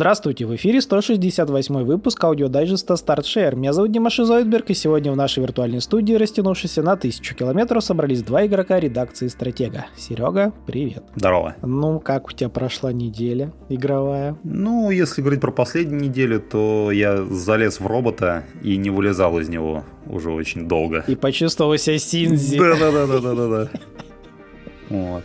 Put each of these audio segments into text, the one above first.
Здравствуйте, в эфире 168 выпуск аудиодайджеста StartShare. Меня зовут Дима Шизойдберг, и сегодня в нашей виртуальной студии, растянувшейся на тысячу километров, собрались два игрока редакции Стратега. Серега, привет. Здорово. Ну, как у тебя прошла неделя игровая? Ну, если говорить про последнюю неделю, то я залез в робота и не вылезал из него уже очень долго. И почувствовал себя Синдзи. Да-да-да-да-да-да. Вот.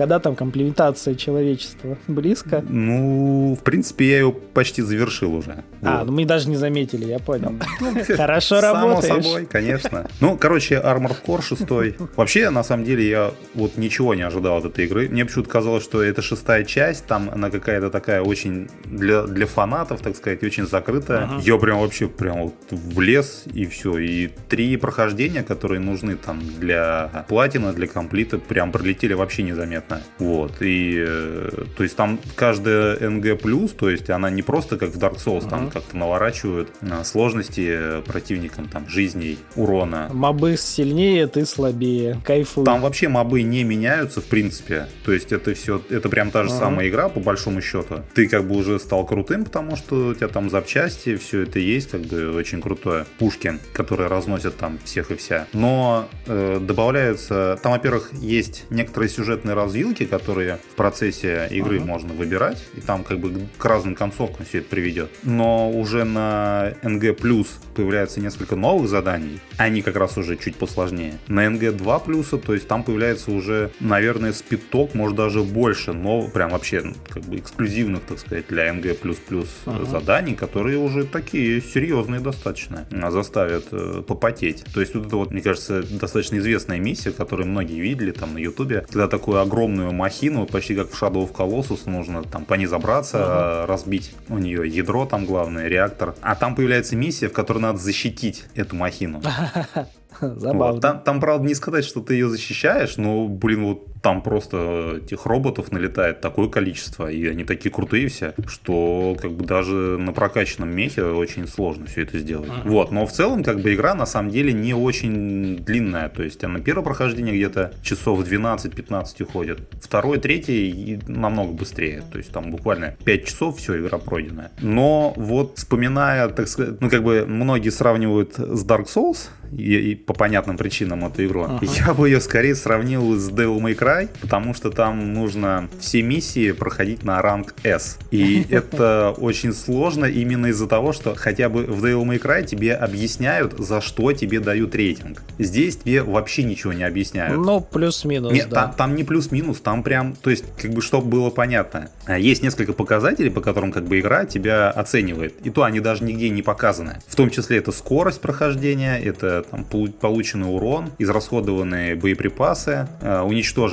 Когда там комплементация человечества? Близко? Ну, в принципе, я ее почти завершил уже. А, Вот. ну мы даже не заметили, я понял. Хорошо Само работаешь. собой, конечно. Ну, короче, Armored Core 6. Вообще, на самом деле, я вот ничего не ожидал от этой игры. Мне почему-то казалось, что это шестая часть, там она какая-то такая очень для, для фанатов, так сказать, очень закрытая. Я прям вообще прям вот влез и все. И три прохождения, которые нужны там для платина, для комплита, прям пролетели вообще незаметно. Вот. И, э, то есть там каждая NG+, то есть она не просто как в Dark Souls, там как-то наворачивают а, сложности э, противникам, там, жизней, урона. Мобы сильнее, ты слабее. Кайфуй. Там вообще мобы не меняются, в принципе. То есть это все, это прям та же Ага. самая игра, по большому счету. Ты как бы уже стал крутым, потому что у тебя там запчасти, все это есть, как бы очень крутое. Пушки, которые разносят там всех и вся. Но э, добавляются, там, во-первых, есть некоторые сюжетные развилки, которые в процессе игры Ага. можно выбирать, и там как бы к разным концовкам все это приведет. Но уже на NG появляется несколько новых заданий, они как раз уже чуть посложнее. На NG 2 плюса, то есть там появляется уже, наверное, спиток, может даже больше, но прям вообще как бы эксклюзивных, так сказать, для NG Ага. заданий, которые уже такие серьезные достаточно, а, заставят э, попотеть. То есть вот это вот, мне кажется, достаточно известная миссия, которую многие видели там на ютубе, когда такую огромную махину, почти как в Shadow of Colossus, нужно там по ней забраться, а, разбить у нее ядро там главное, реактор. А там появляется миссия, в которой надо защитить эту махину. Забавно. Вот. Там, там, правда, не сказать, что ты ее защищаешь, но, блин, вот там просто этих роботов налетает такое количество, и они такие крутые все, что как бы даже на прокачанном мехе очень сложно все это сделать. Вот, но в целом как бы игра на самом деле не очень длинная, то есть она первое прохождение где-то часов 12-15 уходит, второе, третье и намного быстрее, то есть там буквально 5 часов все, игра пройдена. Но вот вспоминая, так сказать, ну как бы многие сравнивают с Dark Souls, и, и по понятным причинам эту игру. Ага. Я бы ее скорее сравнил с Devil May Cry, потому что там нужно все миссии проходить на ранг S. И это очень сложно именно из-за того, что хотя бы в Devil May Cry тебе объясняют, за что тебе дают рейтинг. Здесь тебе вообще ничего не объясняют. Ну, плюс-минус, Нет, да. там, там не плюс-минус, там прям, то есть, как бы, чтобы было понятно. А, Есть несколько показателей, по которым, как бы, игра тебя оценивает. И то они даже нигде не показаны. В том числе это скорость прохождения, это там, полу- полученный урон, израсходованные боеприпасы, э,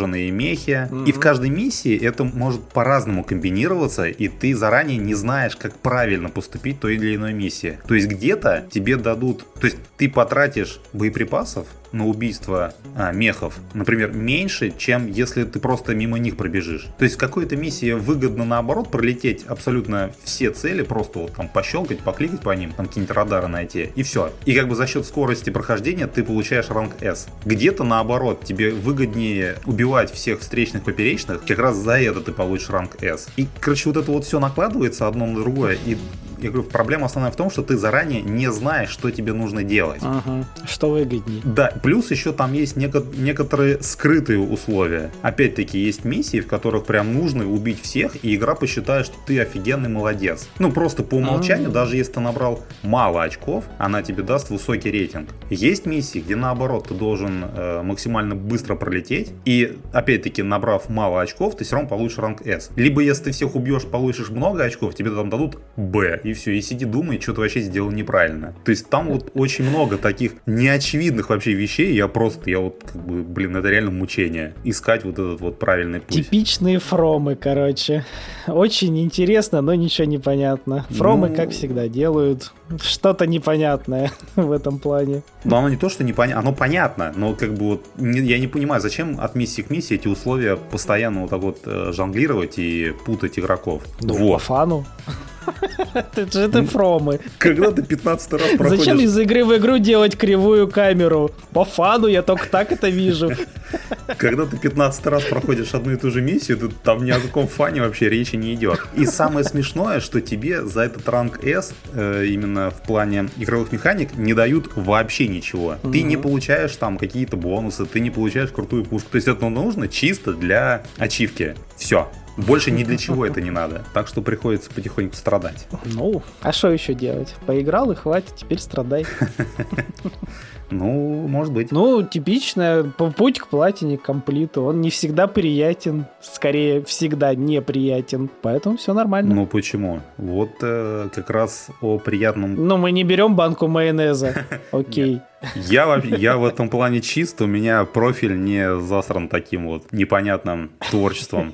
уничтоженные мехи. И в каждой миссии это может по-разному комбинироваться, и ты заранее не знаешь, как правильно поступить той или иной миссии. То есть где-то тебе дадут, то есть ты потратишь боеприпасов на убийство а, мехов, например, меньше, чем если ты просто мимо них пробежишь. То есть в какой-то миссии выгодно наоборот пролететь абсолютно все цели, просто вот там пощелкать, покликать по ним, там какие-нибудь радары найти, и все. И как бы за счет скорости прохождения ты получаешь ранг S. Где-то наоборот, тебе выгоднее убивать всех встречных поперечных, как раз за это ты получишь ранг S. И, короче, вот это вот все накладывается одно на другое, и я говорю, проблема основная в том, что ты заранее не знаешь, что тебе нужно делать. Ага. Что выгодней? Да, плюс еще там есть неко- некоторые скрытые условия. Опять-таки есть миссии, в которых прям нужно убить всех, и игра посчитает, что ты офигенный молодец. Ну, просто по умолчанию, А. даже если ты набрал мало очков, она тебе даст высокий рейтинг. Есть миссии, где наоборот ты должен э, максимально быстро пролететь, и опять-таки набрав мало очков, ты все равно получишь ранг S. Либо если ты всех убьешь, получишь много очков, тебе там дадут B, и все, и сиди думай, что ты вообще сделал неправильно. То есть там вот очень много таких неочевидных вообще вещей, я просто, я вот как бы, блин, это реально мучение. Искать вот этот вот правильный путь. Типичные фромы, короче. Очень интересно, но ничего не понятно. Фромы, Ну- как всегда, делают что-то непонятное в этом плане. Но оно не то, что непонятно, оно понятно, но как бы вот не- я не понимаю, зачем от миссии к миссии эти условия постоянно вот так вот э, жонглировать и путать игроков. Ну, по вот. фану. Это же это фромы. Когда ты 15 раз проходишь... Зачем из игры в игру делать кривую камеру? По фану я только так это вижу. Когда ты 15 раз проходишь одну и ту же миссию, то там ни о каком фане вообще речи не идет. И самое смешное, что тебе за этот ранг S, э, именно в плане игровых механик, не дают вообще ничего. Ты не получаешь там какие-то бонусы, ты не получаешь крутую пушку. То есть это нужно чисто для ачивки. Все. Больше ни для чего это не надо. Так что приходится потихоньку страдать. Ну, а что еще делать? Поиграл и хватит, теперь страдай. Ну, может быть. Ну, типичная путь к платине, к комплиту. Он не всегда приятен, скорее всегда неприятен, поэтому все нормально. Ну, почему? Вот э, как раз о приятном... Ну, мы не берем банку майонеза, окей. Я, я в этом плане чист, у меня профиль не засран таким вот непонятным творчеством.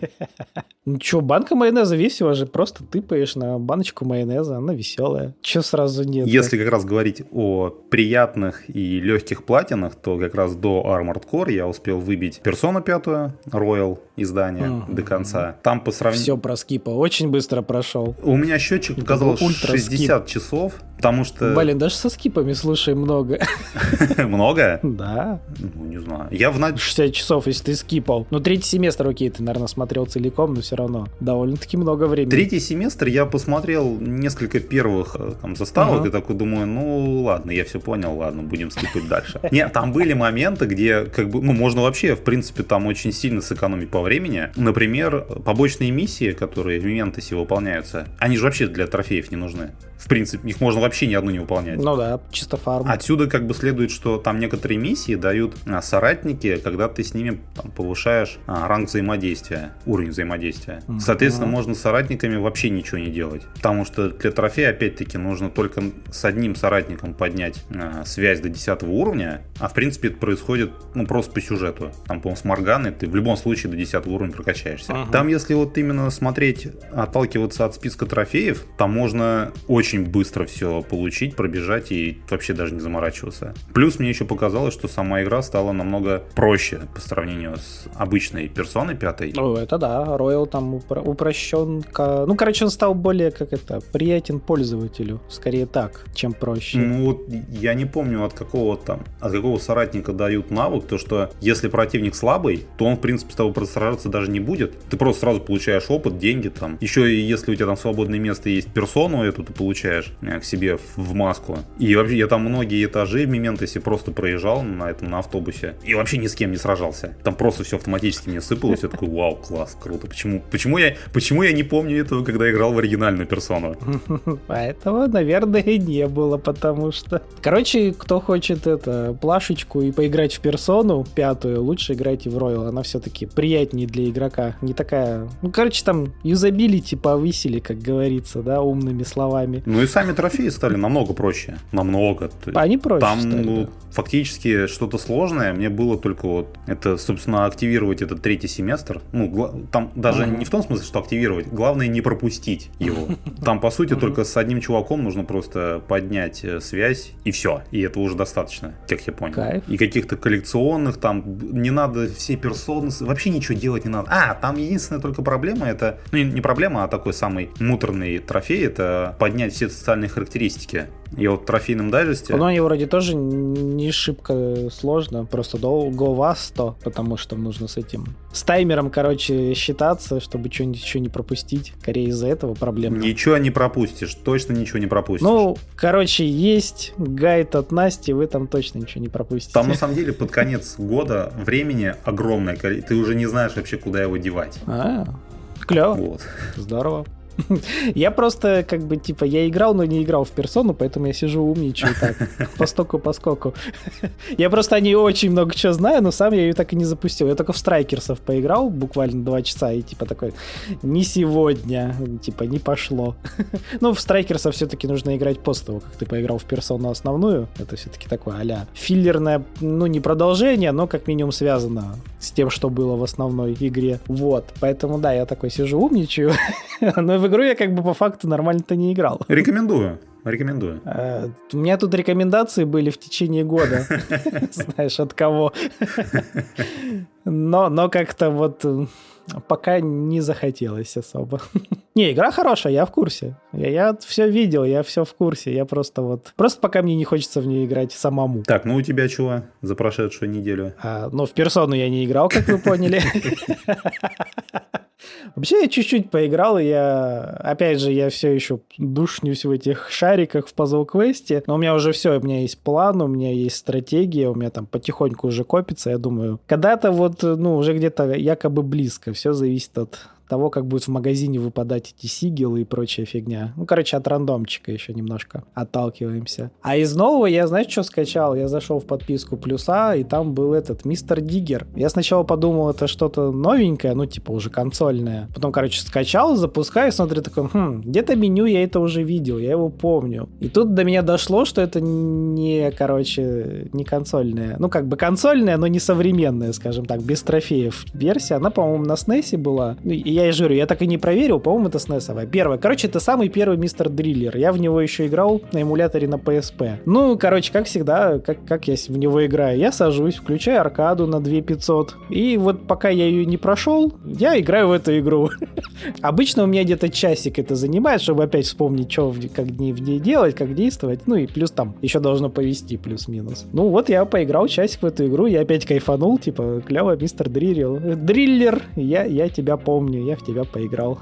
Ну что, банка майонеза весело же, просто тыпаешь на баночку майонеза, она веселая. Че сразу нет? Если как раз говорить о приятных и легких платинах, то как раз до Armored Core я успел выбить Persona 5 Royal издание mm-hmm. до конца. Там по сравнению... Все про скипа, очень быстро прошел. У меня счетчик показал 60 часов, потому что... Блин, даже со скипами, слушай, много. Много? Да. Ну, не знаю. Я в... 60 часов, если ты скипал. Ну, третий семестр, окей, ты, наверное, смотрел целиком, но все равно довольно-таки много времени. Третий семестр я посмотрел несколько первых э, там заставок и такой думаю, ну, ладно, я все понял, ладно, будем скипать дальше. Нет, там были моменты, где, как бы, ну, можно вообще, в принципе, там очень сильно сэкономить по времени. Например, побочные миссии, которые в Мементосе выполняются, они же вообще для трофеев не нужны в принципе, их можно вообще ни одну не выполнять. Ну да, чисто фарм. Отсюда как бы следует, что там некоторые миссии дают а, соратники, когда ты с ними там, повышаешь а, ранг взаимодействия, уровень взаимодействия. Mm-hmm. Соответственно, можно с соратниками вообще ничего не делать. Потому что для трофея, опять-таки, нужно только с одним соратником поднять а, связь до 10 уровня, а в принципе это происходит ну просто по сюжету. Там, по-моему, с Морганой ты в любом случае до 10 уровня прокачаешься. Uh-huh. Там, если вот именно смотреть, отталкиваться от списка трофеев, там можно очень быстро все получить, пробежать и вообще даже не заморачиваться. Плюс мне еще показалось, что сама игра стала намного проще по сравнению с обычной персоной пятой. Ну, это да, Royal там упро- упрощен. Ну, короче, он стал более, как это, приятен пользователю. Скорее так, чем проще. Ну, вот я не помню, от какого там, от какого соратника дают навык, то что если противник слабый, то он, в принципе, с тобой сражаться даже не будет. Ты просто сразу получаешь опыт, деньги там. Еще и если у тебя там свободное место есть персону эту, ты получаешь получаешь э, к себе в маску. И вообще я там многие этажи в Мементосе просто проезжал на этом на автобусе и вообще ни с кем не сражался. Там просто все автоматически мне сыпалось. Я такой, вау, класс, круто. Почему, почему, я, почему я не помню этого, когда играл в оригинальную персону? Поэтому, наверное, и не было, потому что... Короче, кто хочет это, плашечку и поиграть в персону пятую, лучше играйте в Royal. Она все-таки приятнее для игрока. Не такая... Ну, короче, там юзабилити повысили, как говорится, да, умными словами. Ну и сами трофеи стали намного проще. Намного. Они проще Там стали, ну, да. фактически что-то сложное. Мне было только вот это, собственно, активировать этот третий семестр. Ну, там даже uh-huh. не в том смысле, что активировать. Главное не пропустить его. Там, по сути, uh-huh. только с одним чуваком нужно просто поднять э, связь и все. И это уже достаточно, как я понял. Кайф. И каких-то коллекционных там не надо все персоны, вообще ничего делать не надо. А, там единственная только проблема, это, ну не проблема, а такой самый муторный трофей, это поднять все социальные характеристики. И вот в трофейном дайджесте... Ну, они вроде тоже не шибко сложно, просто до go вас 100, потому что нужно с этим... С таймером, короче, считаться, чтобы что-нибудь не пропустить. Скорее из-за этого проблема. Ничего не пропустишь, точно ничего не пропустишь. Ну, короче, есть гайд от Насти, вы там точно ничего не пропустите. Там, на самом деле, под конец года времени огромное количество. Ты уже не знаешь вообще, куда его девать. А, клево. Вот. Здорово. Я просто, как бы, типа, я играл, но не играл в персону, поэтому я сижу умничаю так, постоку поскоку. Я просто о ней очень много чего знаю, но сам я ее так и не запустил. Я только в Страйкерсов поиграл буквально два часа, и типа такой, не сегодня, типа, не пошло. Ну, в Страйкерсов все-таки нужно играть после того, как ты поиграл в персону основную. Это все-таки такое а филлерное, ну, не продолжение, но как минимум связано с тем, что было в основной игре. Вот, поэтому, да, я такой сижу умничаю, но в игру я как бы по факту нормально-то не играл. Рекомендую. Рекомендую. Uh, у меня тут рекомендации были в течение года. Знаешь, от кого. но, но как-то вот пока не захотелось особо. Не, игра хорошая, я в курсе. Я, я все видел, я все в курсе. Я просто вот... Просто пока мне не хочется в нее играть самому. Так, ну у тебя чего за прошедшую неделю? А, ну, в персону я не играл, как вы поняли. Вообще я чуть-чуть поиграл, и я, опять же, я все еще душнюсь в этих шариках в пазл квесте, но у меня уже все, у меня есть план, у меня есть стратегия, у меня там потихоньку уже копится, я думаю, когда-то вот, ну, уже где-то якобы близко, все зависит от того, как будет в магазине выпадать эти сигилы и прочая фигня. Ну, короче, от рандомчика еще немножко отталкиваемся. А из нового я, знаешь, что скачал? Я зашел в подписку плюса, и там был этот Мистер Диггер. Я сначала подумал, это что-то новенькое, ну, типа уже консольное. Потом, короче, скачал, запускаю, смотрю, такой, хм, где-то меню я это уже видел, я его помню. И тут до меня дошло, что это не, короче, не консольная. Ну, как бы консольная, но не современная, скажем так, без трофеев версия. Она, по-моему, на SNES была. Ну, и я и журю, я так и не проверил, по-моему, это SNES. Первое. Короче, это самый первый Мистер Дриллер. Я в него еще играл на эмуляторе на PSP. Ну, короче, как всегда, как, как я в него играю? Я сажусь, включаю аркаду на 2500, и вот пока я ее не прошел, я играю в эту игру. Обычно у меня где-то часик это занимает, чтобы опять вспомнить, что как в ней делать, как действовать. Ну и плюс там еще должно повести плюс-минус. Ну вот я поиграл часик в эту игру, я опять кайфанул, типа, клево, мистер Дриллер. Дриллер, я, я тебя помню, я в тебя поиграл.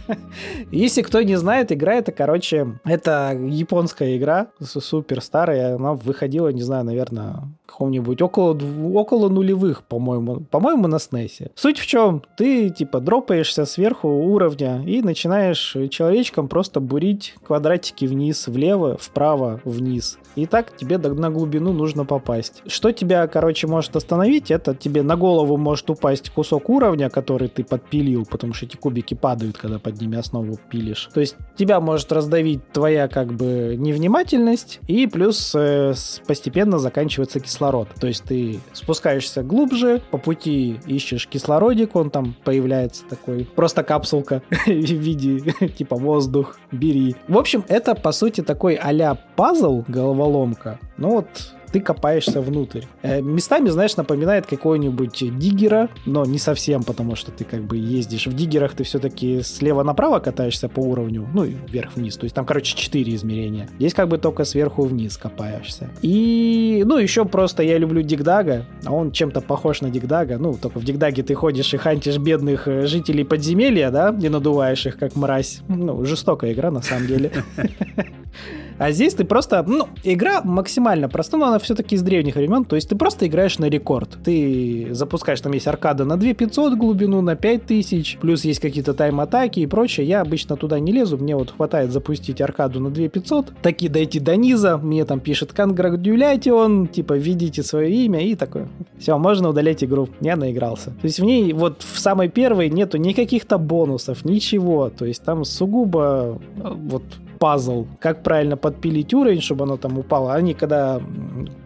Если кто не знает, игра это, короче, это японская игра, супер старая, она выходила, не знаю, наверное, каком-нибудь около, около нулевых, по-моему, по-моему, на SNES. Суть в чем? Ты, типа, дропаешься сверху уровня и начинаешь человечком просто бурить квадратики вниз, влево, вправо, вниз. И так тебе на глубину нужно попасть. Что тебя, короче, может остановить, это тебе на голову может упасть кусок уровня, который ты подпилил, потому что эти кубики падают, когда под ними основу пилишь. То есть тебя может раздавить твоя, как бы, невнимательность, и плюс э, постепенно заканчивается кислород. То есть ты спускаешься глубже, по пути ищешь кислородик, он там появляется такой, просто капсулка в виде типа воздух, бери. В общем, это по сути такой а-ля пазл, головоломка. Ну вот ты копаешься внутрь. Э, местами, знаешь, напоминает какого-нибудь диггера, но не совсем, потому что ты как бы ездишь. В диггерах ты все-таки слева направо катаешься по уровню, ну и вверх-вниз. То есть там, короче, четыре измерения. Здесь как бы только сверху вниз копаешься. И, ну, еще просто я люблю Дигдага, а он чем-то похож на Дигдага. Ну, только в Дигдаге ты ходишь и хантишь бедных э, жителей подземелья, да, и надуваешь их как мразь. Ну, жестокая игра на самом деле. А здесь ты просто, ну, игра максимально проста, но она все-таки из древних времен, то есть ты просто играешь на рекорд. Ты запускаешь, там есть аркада на 2500 глубину, на 5000, плюс есть какие-то тайм-атаки и прочее. Я обычно туда не лезу, мне вот хватает запустить аркаду на 2500, таки дойти до низа, мне там пишет он типа, введите свое имя и такое. Все, можно удалять игру. Я наигрался. То есть в ней вот в самой первой нету никаких-то бонусов, ничего. То есть там сугубо э, вот пазл, как правильно подпилить уровень, чтобы оно там упало. Они, когда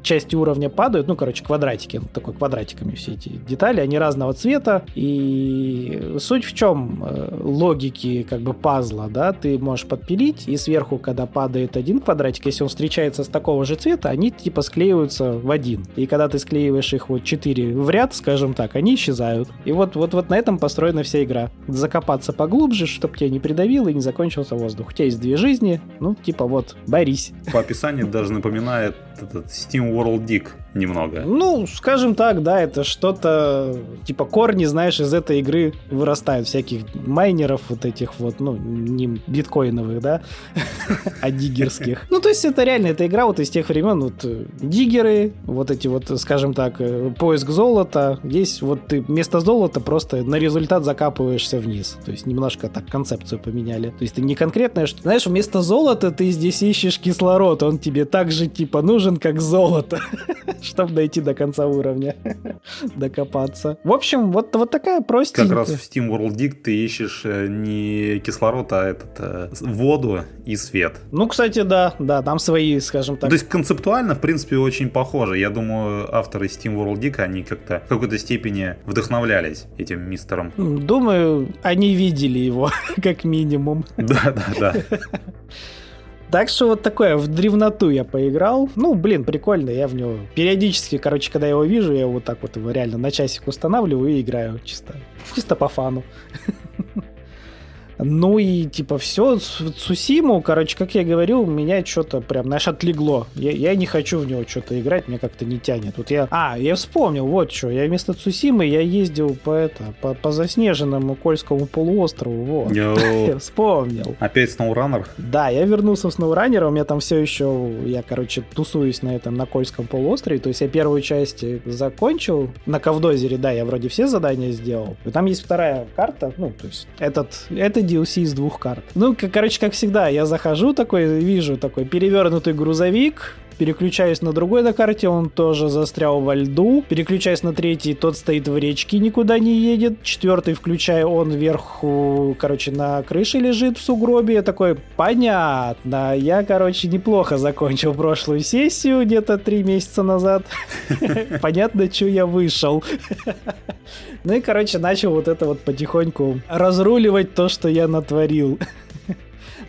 части уровня падают, ну, короче, квадратики, такой квадратиками все эти детали, они разного цвета, и суть в чем э, логики как бы пазла, да, ты можешь подпилить, и сверху, когда падает один квадратик, если он встречается с такого же цвета, они типа склеиваются в один. И когда ты склеиваешь их вот четыре в ряд, скажем так, они исчезают. И вот, вот, вот на этом построена вся игра. Закопаться поглубже, чтобы тебя не придавило и не закончился воздух. У тебя есть две жизни, ну, типа вот, борись. По описанию даже напоминает этот Steam World Dig немного. Ну, скажем так, да, это что-то типа корни, знаешь, из этой игры вырастают всяких майнеров вот этих вот, ну, не биткоиновых, да, а диггерских. Ну, то есть это реально, эта игра вот из тех времен, вот э, диггеры, вот эти вот, скажем так, э, поиск золота, здесь вот ты вместо золота просто на результат закапываешься вниз. То есть немножко так концепцию поменяли. То есть ты не конкретное, что, знаешь, вместо золота ты здесь ищешь кислород, он тебе так же типа нужен, как золото чтобы дойти до конца уровня, докопаться. В общем, вот, вот такая простенькая. Как раз в Steam World Dig ты ищешь э, не кислород, а этот, э, воду и свет. Ну, кстати, да, да, там свои, скажем так. То есть концептуально, в принципе, очень похоже. Я думаю, авторы Steam World Dig, они как-то в какой-то степени вдохновлялись этим мистером. Думаю, они видели его, как минимум. Да, да, да. Так что вот такое, в древноту я поиграл. Ну, блин, прикольно, я в него периодически, короче, когда я его вижу, я вот так вот его реально на часик устанавливаю и играю чисто, чисто по фану. Ну и типа все, Цусиму, короче, как я говорил, меня что-то прям, знаешь, отлегло. Я, я не хочу в него что-то играть, мне как-то не тянет. Вот я... А, я вспомнил, вот что, я вместо Цусимы я ездил по это, по, по заснеженному Кольскому полуострову, вот. Я вспомнил. Опять SnowRunner? Да, я вернулся в SnowRunner, у меня там все еще, я, короче, тусуюсь на этом, на Кольском полуострове, то есть я первую часть закончил, на Ковдозере, да, я вроде все задания сделал. И там есть вторая карта, ну, то есть этот, это DLC из двух карт. Ну, короче, как всегда, я захожу такой, вижу такой перевернутый грузовик, переключаюсь на другой на карте, он тоже застрял во льду, переключаюсь на третий, тот стоит в речке, никуда не едет, четвертый включаю, он вверху, короче, на крыше лежит в сугробе, я такой, понятно, я, короче, неплохо закончил прошлую сессию где-то три месяца назад, понятно, что я вышел. Ну и, короче, начал вот это вот потихоньку разруливать то, что я натворил.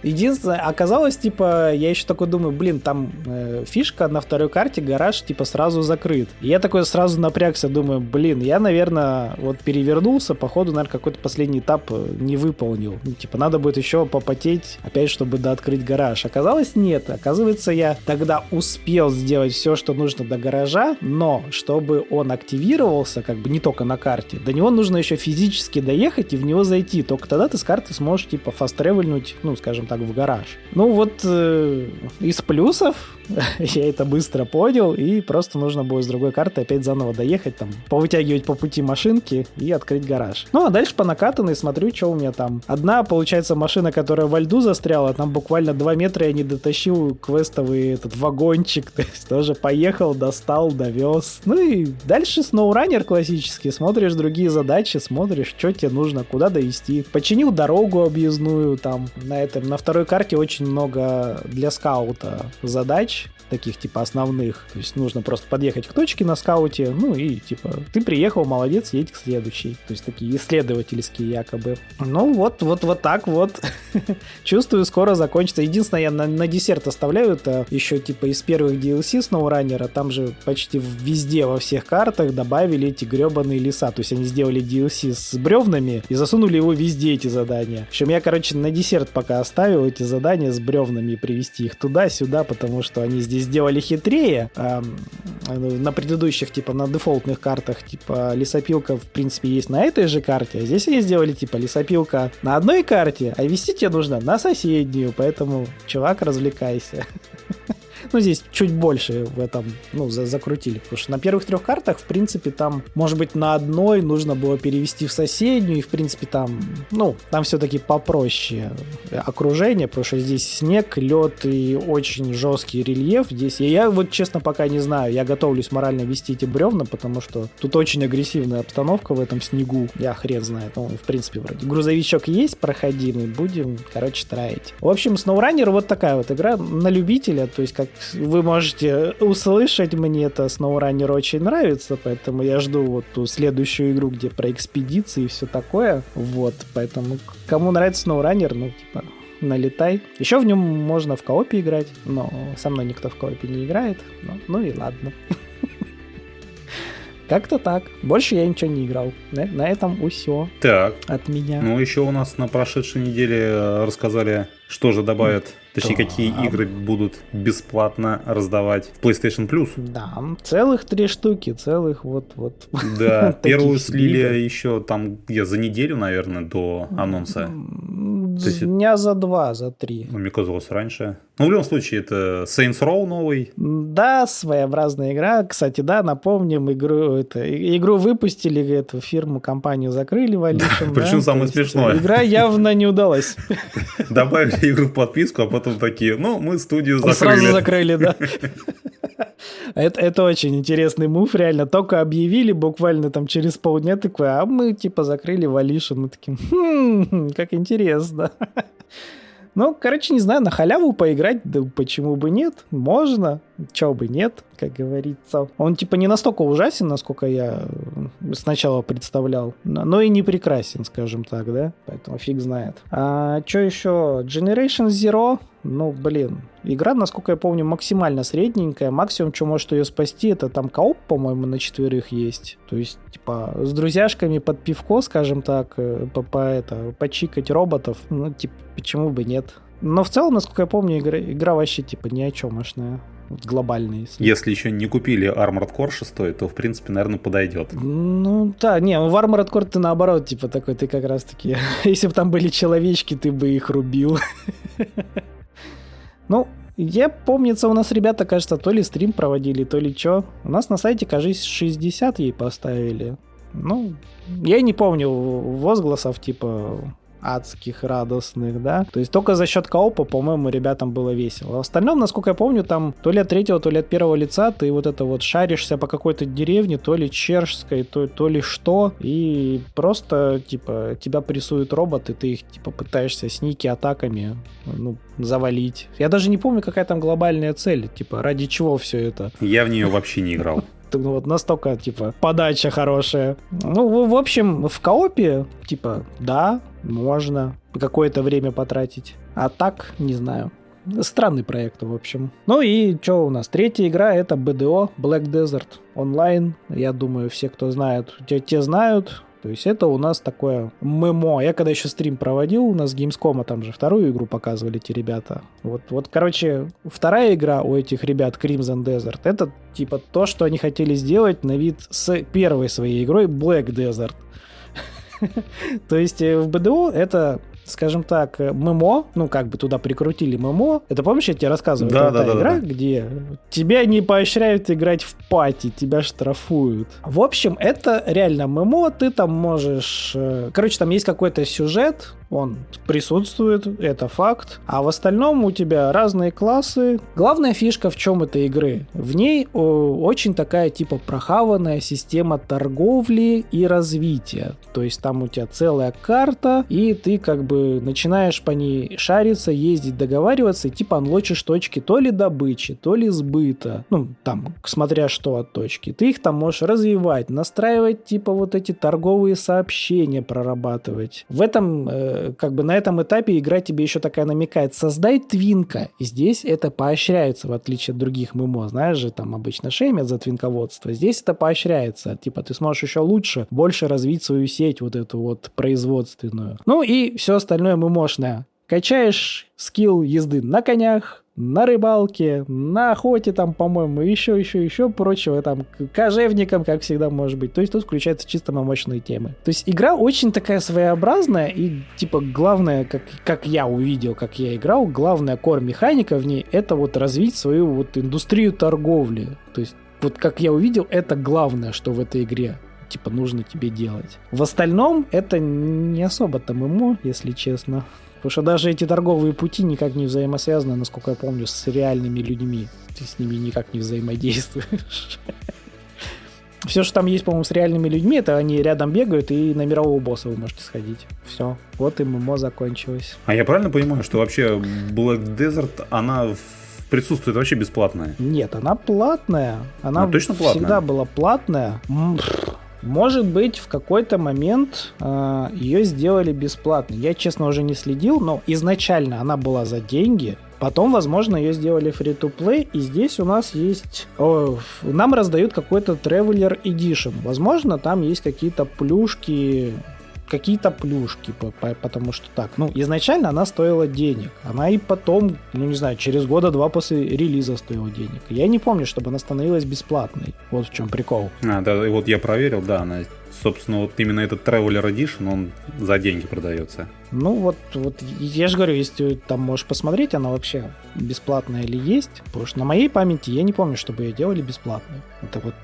Единственное, оказалось, типа, я еще такой думаю, блин, там э, фишка на второй карте, гараж, типа, сразу закрыт. И я такой сразу напрягся, думаю, блин, я, наверное, вот перевернулся, походу, наверное, какой-то последний этап э, не выполнил. Ну, типа, надо будет еще попотеть, опять, чтобы да, открыть гараж. Оказалось, нет. Оказывается, я тогда успел сделать все, что нужно до гаража, но чтобы он активировался, как бы не только на карте, до него нужно еще физически доехать и в него зайти. Только тогда ты с карты сможешь, типа, фаст-тревельнуть, ну, скажем так, в гараж. Ну вот э, из плюсов я это быстро понял, и просто нужно будет с другой карты опять заново доехать, там, повытягивать по пути машинки и открыть гараж. Ну, а дальше по накатанной смотрю, что у меня там. Одна, получается, машина, которая во льду застряла, там буквально 2 метра я не дотащил квестовый этот вагончик, то есть тоже поехал, достал, довез. Ну и дальше SnowRunner классический, смотришь другие задачи, смотришь, что тебе нужно, куда довести. Починил дорогу объездную, там, на этом, на второй карте очень много для скаута задач, таких типа основных. То есть нужно просто подъехать к точке на скауте, ну и типа ты приехал, молодец, едь к следующей. То есть такие исследовательские якобы. Ну вот, вот, вот так вот. Чувствую, скоро закончится. Единственное, я на, на десерт оставляю это еще типа из первых DLC SnowRunner, там же почти везде во всех картах добавили эти гребаные леса. То есть они сделали DLC с бревнами и засунули его везде эти задания. В общем, я, короче, на десерт пока оставил эти задания с бревнами и привести их туда-сюда, потому что они здесь сделали хитрее. А, на предыдущих, типа, на дефолтных картах, типа, лесопилка, в принципе, есть на этой же карте, а здесь они сделали, типа, лесопилка на одной карте, а вести тебе нужно на соседнюю, поэтому, чувак, развлекайся. Ну, здесь чуть больше в этом, ну, за закрутили. Потому что на первых трех картах, в принципе, там, может быть, на одной нужно было перевести в соседнюю, и, в принципе, там, ну, там все-таки попроще окружение, потому что здесь снег, лед и очень жесткий рельеф. Здесь я, я вот, честно, пока не знаю. Я готовлюсь морально вести эти бревна, потому что тут очень агрессивная обстановка в этом снегу. Я хрен знает. Ну, в принципе, вроде грузовичок есть проходимый, будем, короче, траить. В общем, SnowRunner вот такая вот игра на любителя, то есть как вы можете услышать, мне это SnowRunner очень нравится, поэтому я жду вот ту следующую игру, где про экспедиции и все такое. Вот, поэтому кому нравится SnowRunner, ну, типа, налетай. Еще в нем можно в коопе играть, но со мной никто в коопе не играет. Ну, ну и ладно. Как-то так. Больше я ничего не играл. На, на этом все. Так. От меня. Ну, еще у нас на прошедшей неделе э, рассказали, что же добавят Точнее, да. какие игры будут бесплатно раздавать в PlayStation Plus. Да, целых три штуки, целых вот-вот. Да, первую слили еще там я за неделю, наверное, до анонса. Дня за два, за три. Ну, мне казалось, раньше. Ну, в любом случае, это Saints Row новый. Да, своеобразная игра. Кстати, да, напомним, игру, это, игру выпустили, эту фирму, компанию закрыли в Алишем. Причем самое смешное. Игра явно не удалась. Добавили игру в подписку, а потом такие, ну, мы студию закрыли. Сразу закрыли, да. Это, это очень интересный мув, реально. Только объявили буквально там через полдня такой, а мы типа закрыли Валиша. Мы такие, хм, как интересно. Ну, короче, не знаю, на халяву поиграть, да почему бы нет, можно. Чё бы нет, как говорится. Он типа не настолько ужасен, насколько я сначала представлял, но и не прекрасен, скажем так, да? Поэтому фиг знает. А что еще? Generation Zero, ну, блин, игра, насколько я помню, максимально средненькая. Максимум, что может ее спасти, это там кооп, по-моему, на четверых есть. То есть, типа, с друзьяшками под пивко, скажем так, э, по, по это, почикать роботов, ну, типа, почему бы нет. Но в целом, насколько я помню, игра, игра вообще, типа, ни о чемошная глобальный. Если. если еще не купили Armored Core 6, то, в принципе, наверное, подойдет. Ну, да, не, в Armored Core ты наоборот, типа, такой, ты как раз-таки, если бы там были человечки, ты бы их рубил. Ну, я помнится, у нас ребята, кажется, то ли стрим проводили, то ли что. У нас на сайте, кажется, 60 ей поставили. Ну, я не помню возгласов, типа, адских, радостных, да. То есть только за счет коопа, по-моему, ребятам было весело. В остальном, насколько я помню, там то ли от третьего, то ли от первого лица ты вот это вот шаришься по какой-то деревне, то ли чешской, то, то ли что, и просто, типа, тебя прессуют роботы, ты их, типа, пытаешься сники атаками, ну, завалить. Я даже не помню, какая там глобальная цель, типа, ради чего все это. Я в нее вообще не играл ну, вот настолько, типа, подача хорошая. Ну, в, общем, в коопе, типа, да, можно какое-то время потратить. А так, не знаю. Странный проект, в общем. Ну и что у нас? Третья игра это BDO, Black Desert онлайн. Я думаю, все, кто знают, те, те знают. То есть это у нас такое ММО. Я когда еще стрим проводил, у нас Gamescom, там же вторую игру показывали эти ребята. Вот, вот, короче, вторая игра у этих ребят Crimson Desert, это типа то, что они хотели сделать на вид с первой своей игрой Black Desert. То есть э, в БДО это скажем так, э, ММО, ну, как бы туда прикрутили ММО. Это помнишь, я тебе рассказывал? Да, да, да, игра, да. где тебя не поощряют играть в пати, тебя штрафуют. В общем, это реально ММО, ты там можешь... Э, короче, там есть какой-то сюжет, он присутствует, это факт. А в остальном у тебя разные классы. Главная фишка в чем этой игры? В ней очень такая типа прохаванная система торговли и развития. То есть там у тебя целая карта, и ты как бы начинаешь по ней шариться, ездить, договариваться, и типа анлочишь точки то ли добычи, то ли сбыта. Ну, там, смотря что от точки. Ты их там можешь развивать, настраивать типа вот эти торговые сообщения, прорабатывать. В этом э, как бы на этом этапе игра тебе еще такая намекает, создай твинка. И здесь это поощряется, в отличие от других ММО. Знаешь же, там обычно шеймят за твинководство. Здесь это поощряется. Типа ты сможешь еще лучше, больше развить свою сеть вот эту вот производственную. Ну и все остальное ММОшное. Качаешь скилл езды на конях, на рыбалке, на охоте там, по-моему, еще, еще, еще прочего, там, кожевником, как всегда может быть. То есть тут включаются чисто мощные темы. То есть игра очень такая своеобразная и, типа, главное, как, как я увидел, как я играл, главная кор-механика в ней — это вот развить свою вот индустрию торговли. То есть вот как я увидел, это главное, что в этой игре типа нужно тебе делать. В остальном это не особо-то ММО, если честно. Потому что даже эти торговые пути никак не взаимосвязаны, насколько я помню, с реальными людьми. Ты с ними никак не взаимодействуешь. Все, что там есть, по-моему, с реальными людьми, это они рядом бегают, и на мирового босса вы можете сходить. Все. Вот и ММО закончилось. А я правильно понимаю, что вообще Black Desert, она присутствует вообще бесплатная? Нет, она платная. Она, она точно платная? всегда была платная. Может быть, в какой-то момент э, ее сделали бесплатно. Я, честно, уже не следил, но изначально она была за деньги. Потом, возможно, ее сделали free-to-play, и здесь у нас есть... О, нам раздают какой-то Traveler Edition. Возможно, там есть какие-то плюшки какие-то плюшки, потому что так. Ну, изначально она стоила денег. Она и потом, ну не знаю, через года два после релиза стоила денег. Я не помню, чтобы она становилась бесплатной. Вот в чем прикол. А, да, и вот я проверил, да, она, собственно, вот именно этот Traveler Edition, он за деньги продается. Ну вот, вот я же говорю, если там можешь посмотреть, она вообще бесплатная или есть. Потому что на моей памяти я не помню, чтобы ее делали бесплатной. Это вот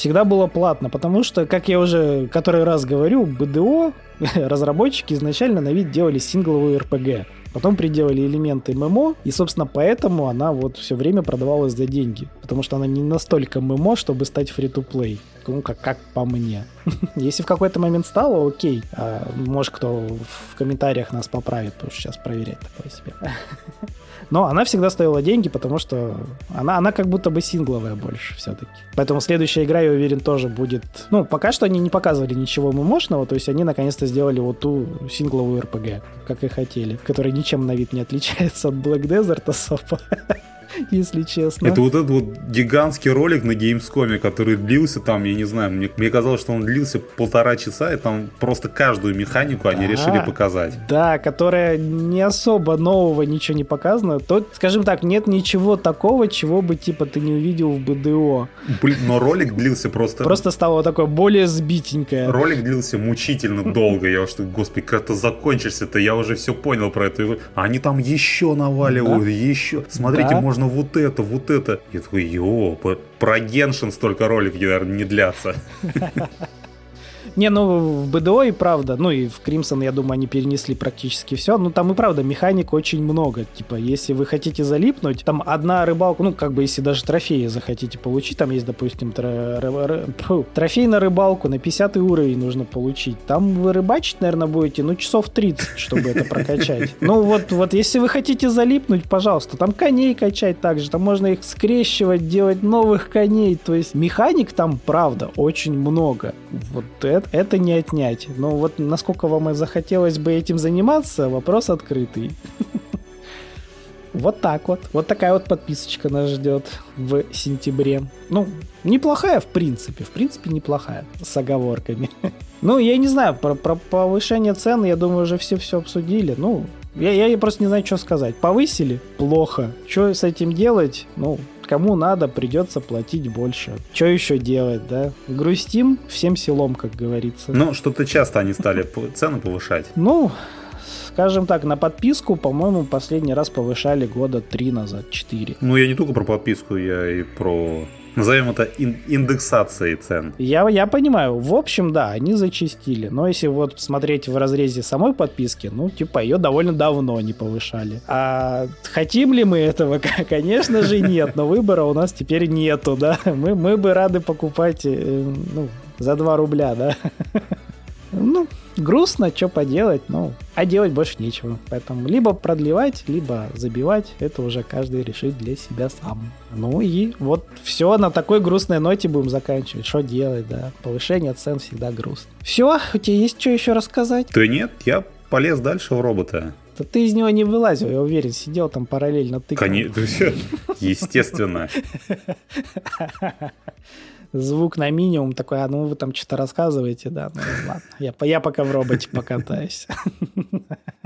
всегда было платно, потому что, как я уже который раз говорю, БДО разработчики изначально на вид делали сингловую РПГ. Потом приделали элементы ММО, и, собственно, поэтому она вот все время продавалась за деньги. потому что она не настолько ММО, чтобы стать фри-то-плей. Ну, как, как по мне. Если в какой-то момент стало, окей. А, может, кто в комментариях нас поправит, потому что сейчас проверять такое себе. Но она всегда стоила деньги, потому что она, она как будто бы сингловая больше все-таки. Поэтому следующая игра, я уверен, тоже будет... Ну, пока что они не показывали ничего мощного, то есть они наконец-то сделали вот ту сингловую RPG, как и хотели, которая ничем на вид не отличается от Black Desert особо. если честно. Это вот этот вот гигантский ролик на Gamescom, который длился там, я не знаю, мне, мне казалось, что он длился полтора часа, и там просто каждую механику они да, решили показать. Да, которая не особо нового ничего не показано. То, скажем так, нет ничего такого, чего бы типа ты не увидел в БДО. Блин, но ролик длился просто... Просто стало такое более сбитенькое. Ролик длился мучительно долго. Я уж, господи, как это закончишься-то, я уже все понял про это. А они там еще наваливают, еще. Смотрите, можно вот это, вот это. Я такой, ё, про Геншин столько роликов, наверное, не длятся. Не, ну в БДО и правда, ну и в Кримсон, я думаю, они перенесли практически все. Ну там и правда механик очень много. Типа, если вы хотите залипнуть, там одна рыбалка, ну как бы если даже трофеи захотите получить, там есть, допустим, трофей на рыбалку на 50 уровень нужно получить. Там вы рыбачить, наверное, будете, ну часов 30, чтобы это прокачать. Ну вот, вот если вы хотите залипнуть, пожалуйста, там коней качать также, там можно их скрещивать, делать новых коней. То есть механик там, правда, очень много. Вот это это, не отнять. Но вот насколько вам и захотелось бы этим заниматься, вопрос открытый. Вот так вот. Вот такая вот подписочка нас ждет в сентябре. Ну, неплохая в принципе. В принципе, неплохая. С оговорками. Ну, я не знаю, про, про повышение цен, я думаю, уже все все обсудили. Ну, я, я просто не знаю, что сказать. Повысили? Плохо. Что с этим делать? Ну, кому надо, придется платить больше. Что еще делать, да? Грустим всем селом, как говорится. Ну, что-то часто они стали цены повышать. Ну, скажем так, на подписку, по-моему, последний раз повышали года три назад, четыре. Ну, я не только про подписку, я и про Назовем это индексацией цен. Я, я понимаю. В общем, да, они зачистили. Но если вот смотреть в разрезе самой подписки, ну, типа, ее довольно давно не повышали. А хотим ли мы этого? Конечно же, нет. Но выбора у нас теперь нету, да. Мы, мы бы рады покупать, э, ну, за 2 рубля, да. Ну, грустно, что поделать, ну, а делать больше нечего. Поэтому либо продлевать, либо забивать, это уже каждый решит для себя сам. Ну и вот все на такой грустной ноте будем заканчивать. Что делать, да? Повышение цен всегда грустно. Все, у тебя есть что еще рассказать? Да нет, я полез дальше в робота. Да ты из него не вылазил, я уверен, сидел там параллельно тыкал. Конечно, естественно. звук на минимум, такой, а ну вы там что-то рассказываете, да, ну ладно, я, я пока в роботе покатаюсь.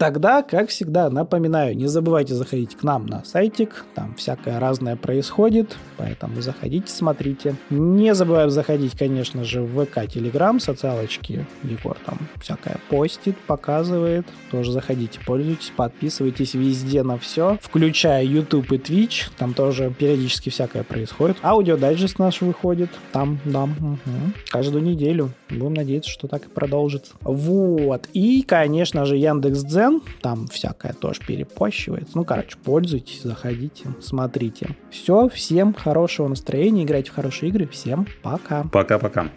Тогда, как всегда, напоминаю, не забывайте заходить к нам на сайтик, там всякое разное происходит, поэтому заходите, смотрите. Не забываем заходить, конечно же, в ВК, Телеграм, социалочки, Егор там всякое постит, показывает, тоже заходите, пользуйтесь, подписывайтесь везде на все, включая YouTube и Twitch, там тоже периодически всякое происходит. Аудио дайджест наш выходит, там, да, угу. каждую неделю. Будем надеяться, что так и продолжится. Вот, и, конечно же, Яндекс.Дзен, Телеграм, там всякое тоже перепощивается. Ну, короче, пользуйтесь, заходите, смотрите. Все, всем хорошего настроения, играйте в хорошие игры, всем пока. Пока-пока.